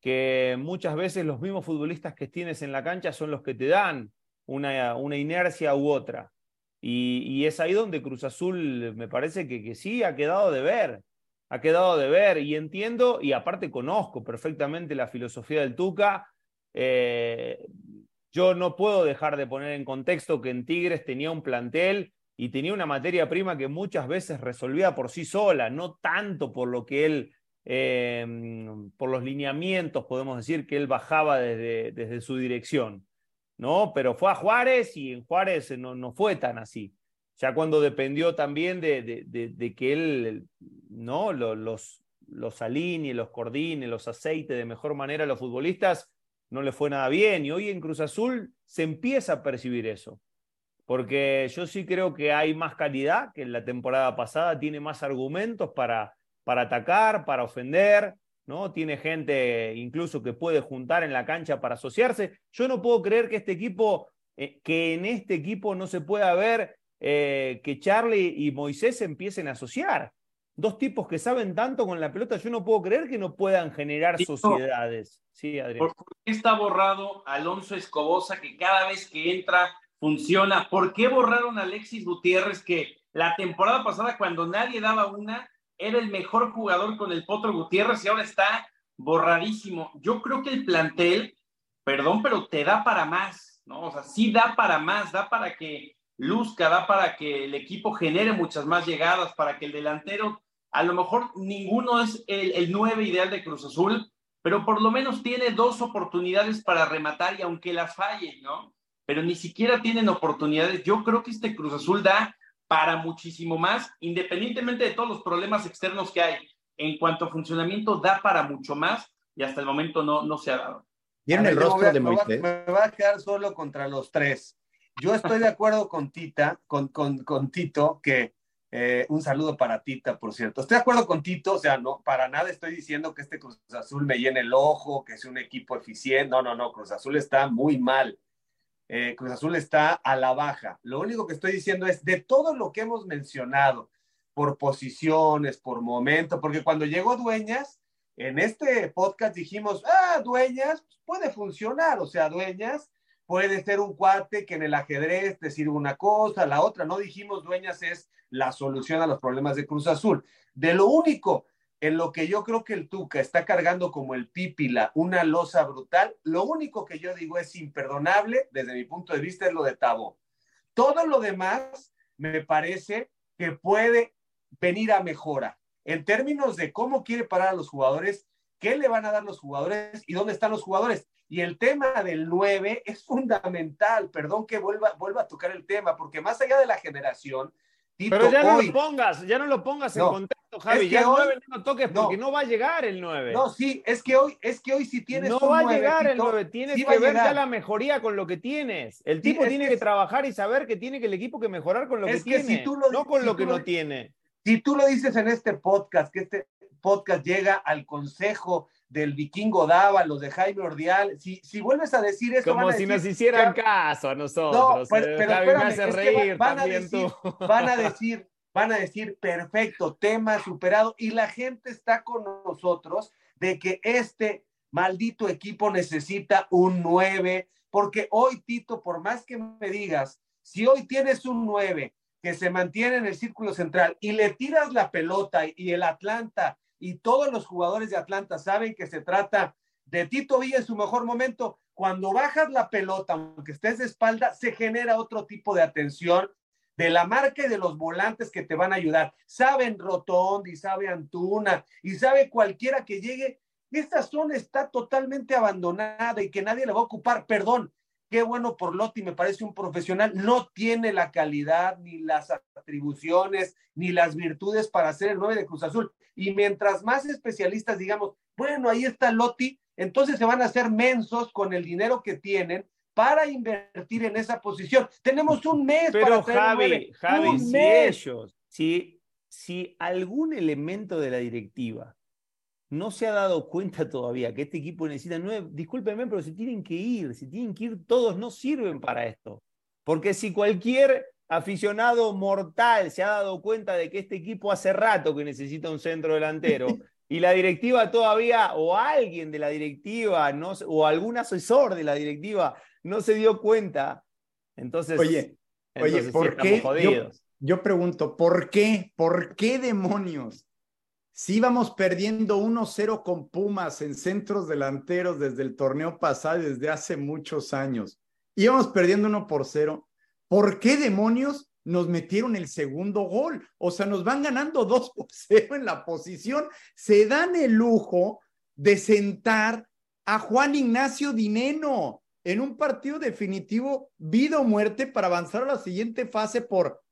que muchas veces los mismos futbolistas que tienes en la cancha son los que te dan una, una inercia u otra. Y, es ahí donde Cruz Azul me parece que, sí ha quedado de ver, ha quedado de ver y entiendo y aparte conozco perfectamente la filosofía del Tuca. Eh, yo no puedo dejar de poner en contexto que en Tigres tenía un plantel y tenía una materia prima que muchas veces resolvía por sí sola, no tanto por lo que él, eh, por los lineamientos, podemos decir, que él bajaba desde su dirección. ¿No? Pero fue a Juárez y en Juárez no, no fue tan así. Ya cuando dependió también de, de, que él, ¿no? Los, los alinee, los coordine, los aceite de mejor manera a los futbolistas, no le fue nada bien y hoy en Cruz Azul se empieza a percibir eso. Porque yo sí creo que hay más calidad que en la temporada pasada, tiene más argumentos para, para atacar, para ofender, ¿no? Tiene gente incluso que puede juntar en la cancha para asociarse. Yo no puedo creer que este equipo, eh, que en este equipo no se pueda ver eh, que Charlie y Moisés empiecen a asociar. Dos tipos que saben tanto con la pelota, yo no puedo creer que no puedan generar sociedades. Sí, Adrián. ¿Por qué está borrado Alonso Escobosa que cada vez que entra funciona? ¿Por qué borraron a Alexis Gutiérrez que la temporada pasada cuando nadie daba una era el mejor jugador con el Potro Gutiérrez y ahora está borradísimo? Yo creo que el plantel, perdón, pero te da para más, ¿no? O sea, sí da para más, da para que luzca, da para que el equipo genere muchas más llegadas, para que el delantero, a lo mejor ninguno es el, el ideal de Cruz Azul, pero por lo menos tiene dos oportunidades para rematar y aunque las falle, ¿no? Pero ni siquiera tienen oportunidades. Yo creo que este Cruz Azul da para muchísimo más, independientemente de todos los problemas externos que hay. En cuanto a funcionamiento, da para mucho más y hasta el momento no, no se ha dado. ¿Vieron el rostro de Moisés? Me va a quedar solo contra los tres. Yo estoy de acuerdo con Tita, con, con, con Tito, que eh, un saludo para Tita, por cierto. Estoy de acuerdo con Tito, o sea, no, para nada estoy diciendo que este Cruz Azul me llene el ojo, que sea un equipo eficiente. No, no, no, Cruz Azul está muy mal. Eh, Cruz Azul está a la baja. Lo único que estoy diciendo es de todo lo que hemos mencionado, por posiciones, por momento, porque cuando llegó Dueñas, en este podcast dijimos, ah, Dueñas puede funcionar, o sea, Dueñas puede ser un cuate que en el ajedrez te sirve una cosa, la otra, no dijimos Dueñas es la solución a los problemas de Cruz Azul. De lo único en lo que yo creo que el Tuca está cargando como el pípila una losa brutal, lo único que yo digo es imperdonable desde mi punto de vista es lo de Tabo. Todo lo demás me parece que puede venir a mejora. En términos de cómo quiere parar a los jugadores, qué le van a dar los jugadores y dónde están los jugadores. Y el tema del 9 es fundamental. Perdón que vuelva, vuelva a tocar el tema, porque más allá de la generación, pero ya no lo pongas, ya no lo pongas en contexto, Javi. ya el 9 no lo toques porque no, va a llegar el 9. No, sí, es que hoy, es que hoy si tienes no va a llegar el 9, tienes que ver ya la mejoría con lo que tienes. El tipo tiene que, trabajar y saber que tiene que el equipo que mejorar con lo que, tiene, no con lo que no tiene. Si tú lo dices en este podcast, que este podcast llega al consejo del vikingo Dávalos, de Jaime Ordial, si, si vuelves a decir eso. Como si nos hicieran caso a nosotros. No, eh, pero, hace reír van, a decir, van a decir, van a decir, perfecto, tema superado, y la gente está con nosotros de que este maldito equipo necesita un 9, porque hoy, Tito, por más que me digas, si hoy tienes un 9 que se mantiene en el círculo central y le tiras la pelota y el Atlanta y todos los jugadores de Atlanta saben que se trata de Tito Villa en su mejor momento. Cuando bajas la pelota, aunque estés de espalda, se genera otro tipo de atención de la marca y de los volantes que te van a ayudar. Saben Rotondi, sabe Antuna y sabe cualquiera que llegue. Esta zona está totalmente abandonada y que nadie la va a ocupar. Perdón, qué bueno por Lotti, me parece un profesional, no tiene la calidad, ni las atribuciones, ni las virtudes para ser el 9 de Cruz Azul. Y mientras más especialistas digamos, bueno, ahí está Lotti, entonces se van a hacer mensos con el dinero que tienen para invertir en esa posición. Tenemos un mes Pero Javi, Javi, si ellos, si, si algún elemento de la directiva no se ha dado cuenta todavía que este equipo necesita nueve, discúlpenme, pero se tienen que ir, se tienen que ir todos, no sirven para esto. Porque si cualquier aficionado mortal se ha dado cuenta de que este equipo hace rato que necesita un centro delantero y la directiva todavía, o alguien de la directiva, no, o algún asesor de la directiva no se dio cuenta, entonces... Oye, oye, ¿por qué? Yo, yo pregunto, ¿por qué? ¿Por qué demonios si íbamos perdiendo 1-0 con Pumas en centros delanteros desde el torneo pasado, desde hace muchos años. Íbamos perdiendo 1 por 0. ¿Por qué demonios nos metieron el segundo gol? O sea, nos van ganando 2 por 0 en la posición. Se dan el lujo de sentar a Juan Ignacio Dineno en un partido definitivo, vida o muerte, para avanzar a la siguiente fase por,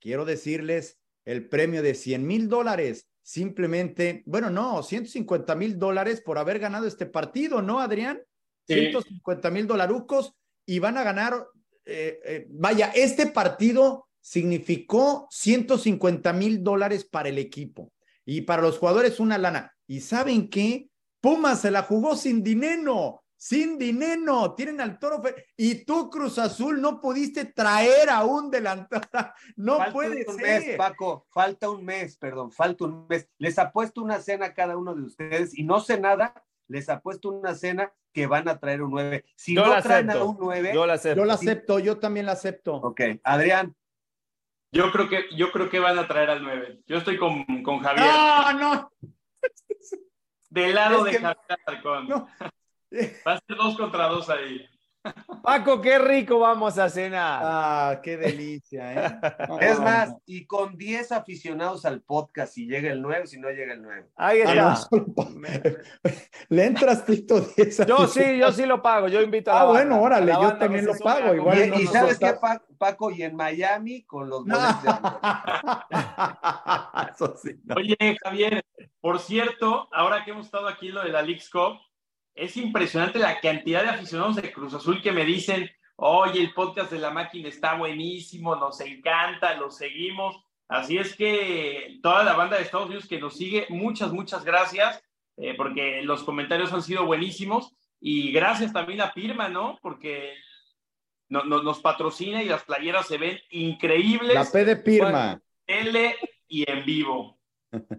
quiero decirles, el premio de 100 mil dólares simplemente, bueno, no, 150 mil dólares por haber ganado este partido, ¿no, Adrián? 150 mil dolarucos y van a ganar, eh, eh, vaya, este partido significó 150 mil dólares para el equipo y para los jugadores una lana. ¿Y saben qué? Pumas se la jugó sin dinero sin dinero, tienen al toro y tú Cruz Azul no pudiste traer a un delantero, no puede un ser. Mes, Paco, falta un mes, perdón, falta un mes. Les apuesto una cena a cada uno de ustedes y no sé nada, les apuesto una cena que van a traer un 9. Si yo no traen a un 9, yo la acepto. Yo la acepto, yo también la acepto. Ok, Adrián. Yo creo que, yo creo que van a traer al 9. Yo estoy con, con Javier. No, no. Del lado de Javier Alarcón. No. Va a ser dos contra dos ahí. Paco, qué rico vamos a cenar. Ah, qué delicia, ¿eh? es más, y con 10 aficionados al podcast, si llega el 9, si no llega el 9. Ahí está. Le entras, Tito, 10 Yo sí, yo sí lo pago, yo invito a la Ah, bueno, órale, yo también lo pago. Igual y, y ¿sabes qué, Paco? Y en Miami, con los no. Eso sí, no. Oye, Javier, por cierto, ahora que hemos estado aquí lo de la League's Cup, es impresionante la cantidad de aficionados de Cruz Azul que me dicen, oye, el podcast de la máquina está buenísimo, nos encanta, lo seguimos. Así es que toda la banda de Estados Unidos que nos sigue, muchas, muchas gracias, eh, porque los comentarios han sido buenísimos. Y gracias también a Pirma, ¿no? Porque no, no, nos patrocina y las playeras se ven increíbles. La P de Pirma. L y en vivo.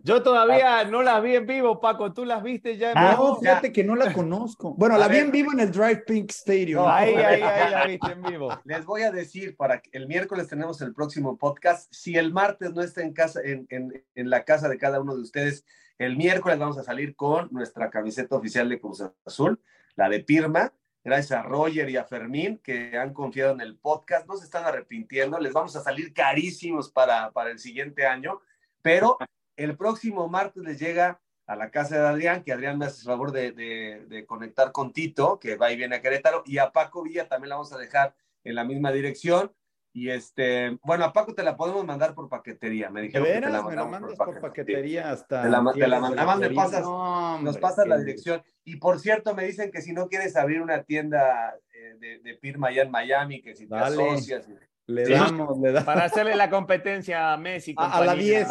Yo todavía no las vi en vivo, Paco. ¿Tú las viste ya en ah, vivo? fíjate que no la conozco. Bueno, la vi en vivo en el Drive Pink Stadium. ahí, ahí, ahí la viste en vivo. Les voy a decir, para que el miércoles tenemos el próximo podcast. Si el martes no está en casa, en, en, en la casa de cada uno de ustedes, el miércoles vamos a salir con nuestra camiseta oficial de Cruz Azul, la de Pirma. Gracias a Roger y a Fermín que han confiado en el podcast. No se están arrepintiendo. Les vamos a salir carísimos para, para el siguiente año, pero el próximo martes les llega a la casa de Adrián, que Adrián me hace el favor de, de, conectar con Tito, que va y viene a Querétaro, y a Paco Villa también la vamos a dejar en la misma dirección. Y este, bueno, a Paco te la podemos mandar por paquetería. Me dijeron que te la me la mandas por paquetería, hasta. Te la, te la mandamos, me pasas, nos pasas la dirección. Y por cierto, me dicen que si no quieres abrir una tienda eh, de, de firma allá en Miami, que si te asocias. Le damos, le damos. Para hacerle la competencia a Messi. A, la 10.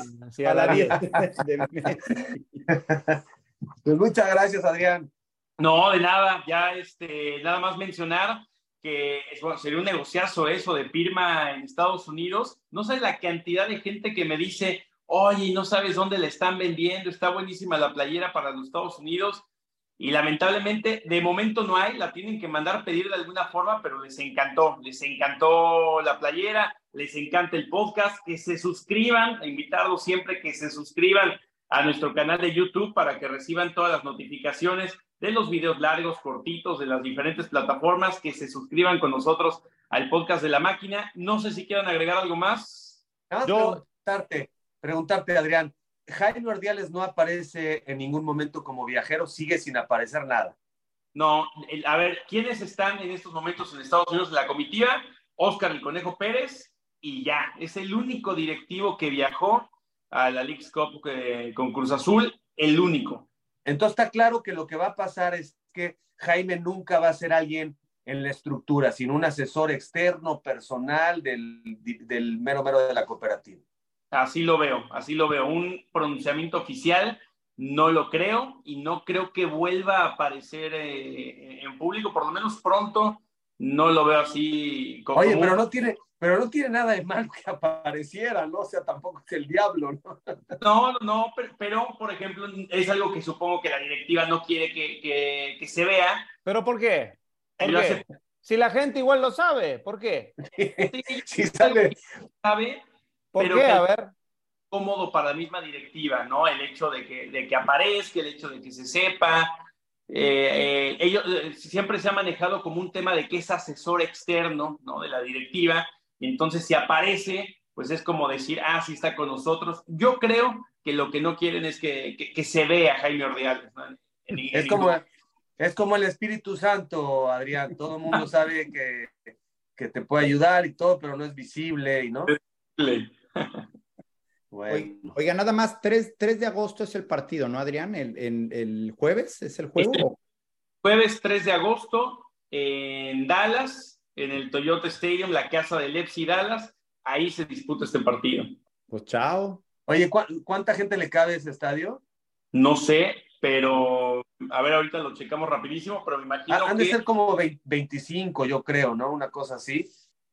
a, la 10. pues muchas gracias, Adrián. No, de nada. Ya este, nada más mencionar que bueno, sería un negociazo eso de firma en Estados Unidos. No sé la cantidad de gente que me dice, oye, no sabes dónde le están vendiendo, está buenísima la playera para los Estados Unidos y lamentablemente de momento no hay, la tienen que mandar pedir de alguna forma, pero les encantó, les encantó la playera, les encanta el podcast, que se suscriban, invitarlos siempre que se suscriban a nuestro canal de YouTube para que reciban todas las notificaciones de los videos largos, cortitos, de las diferentes plataformas, que se suscriban con nosotros al podcast de la máquina. No sé si quieran agregar algo más. Yo preguntarte, preguntarte, Adrián, Jaime Ordiales no aparece en ningún momento como viajero, sigue sin aparecer nada. No, a ver, ¿quiénes están en estos momentos en Estados Unidos en la comitiva? Oscar el Conejo Pérez y ya, es el único directivo que viajó a la League's Cup eh, con Cruz Azul, el único. Entonces está claro que lo que va a pasar es que Jaime nunca va a ser alguien en la estructura, sino un asesor externo, personal del, del mero mero de la cooperativa. Así lo veo, así lo veo. Un pronunciamiento oficial no lo creo y no creo que vuelva a aparecer eh, en público, por lo menos pronto no lo veo así. Como Oye, pero no tiene, pero no tiene nada de mal que apareciera, ¿no? O sea, tampoco es el diablo, ¿no? No, no, pero, por ejemplo, es algo que supongo que la directiva no quiere que, que, se vea. ¿Pero por qué? Si la gente igual lo sabe, ¿por qué? si sabe. sabe ¿Por qué? A ver. Cómodo para la misma directiva, ¿no? El hecho de que, de que aparezca, el hecho de que se sepa. Eh, eh, ellos eh, siempre se ha manejado como un tema de que es asesor externo, ¿no? De la directiva. Y entonces, si aparece, pues es como decir, ah, sí está con nosotros. Yo creo que lo que no quieren es que, que, se vea Jaime Ordiales. es, como, es como el Espíritu Santo, Adrián. Todo el mundo sabe que, que, te puede ayudar y todo, pero no es visible y Oiga, nada más, 3, 3, de agosto es el partido, ¿no, Adrián? ¿El, el, jueves es el juego? Jueves 3 de agosto en Dallas, en el Toyota Stadium, la casa del Epsi Dallas. Ahí se disputa este partido. Pues chao. Oye, ¿cu ¿cuánta gente le cabe a ese estadio? No sé, pero a ver, ahorita lo checamos rapidísimo, pero me imagino Han que... de ser como 25, yo creo, ¿no? Una cosa así.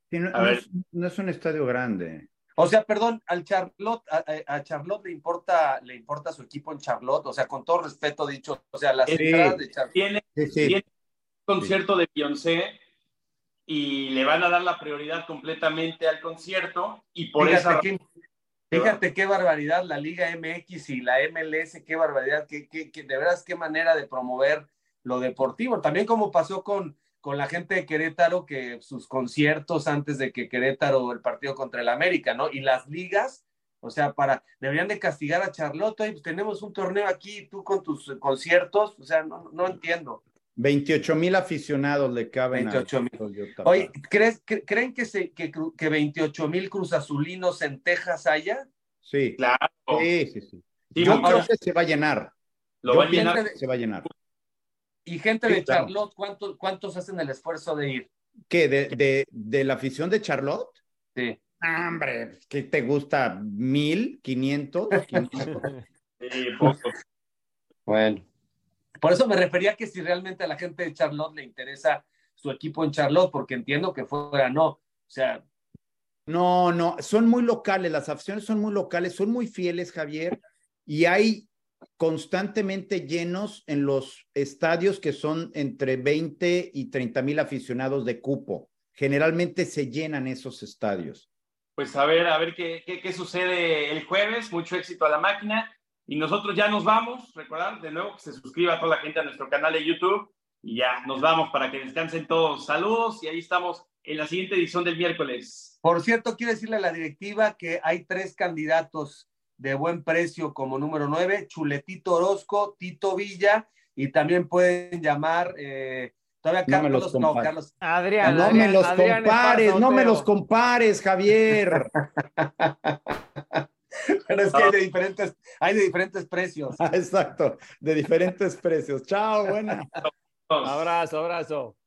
Sí, no, A no ver. es, no es un estadio grande. O sea, perdón, al Charlotte, a, a- a Charlotte le importa, le importa su equipo en Charlotte, o sea, con todo respeto dicho, o sea, las Sí. entradas de Charlotte. Tiene Sí, sí. Tiene un concierto de Beyoncé y le van a dar la prioridad completamente al concierto y por Fíjate, esa qué, fíjate qué barbaridad la Liga MX y la MLS, qué barbaridad, qué, qué- qué- de veras qué manera de promover lo deportivo. También como pasó con, con la gente de Querétaro, que sus conciertos antes de que Querétaro el partido contra el América, ¿no? Y las ligas, o sea, para, deberían de castigar a Charlotte, "Oye, pues tenemos un torneo aquí, tú con tus conciertos, o sea, no, no entiendo. 28 mil aficionados le caben. a 28,000. Toyota Oye. ¿crees, cre- ¿creen que, se, que, que 28 mil cruzazulinos en Texas haya? Sí. Claro, Sí, sí, sí. Sí, Yo creo que se va a llenar. lo Yo va a llenar. que se va a llenar. Y gente Sí, de claro. Charlotte, ¿cuántos, ¿cuántos hacen el esfuerzo de ir? ¿Qué? ¿De, de, de la afición de Charlotte? Sí. Ah, Hombre, ¿qué te gusta? ¿Mil? ¿Quinientos? ¿Quinientos? Sí, poco. Bueno. Por eso me refería que si realmente a la gente de Charlotte le interesa su equipo en Charlotte, porque entiendo que fuera no. O sea, No, no, son muy locales, las aficiones son muy locales, son muy fieles, Javier, y hay constantemente llenos en los estadios que son entre 20 y 30 mil aficionados de cupo. Generalmente se llenan esos estadios. Pues a ver, a ver qué, qué, qué sucede el jueves. Mucho éxito a la máquina. Y nosotros ya nos vamos. Recordar de nuevo que se suscriba a toda la gente a nuestro canal de YouTube. Y ya nos vamos para que descansen todos. Saludos y ahí estamos en la siguiente edición del miércoles. por cierto, quiero decirle a la directiva que hay tres candidatos de buen precio como número nueve, Chuletito Orozco, Tito Villa, y también pueden llamar, eh, todavía No me Carlos, los no, compare. Carlos, Adrián, no Adrián, me los Adrián compares, no me los compares, Javier. pero es que hay de diferentes, hay de diferentes precios. Exacto, de diferentes precios. Chao, buena. Abrazo, abrazo.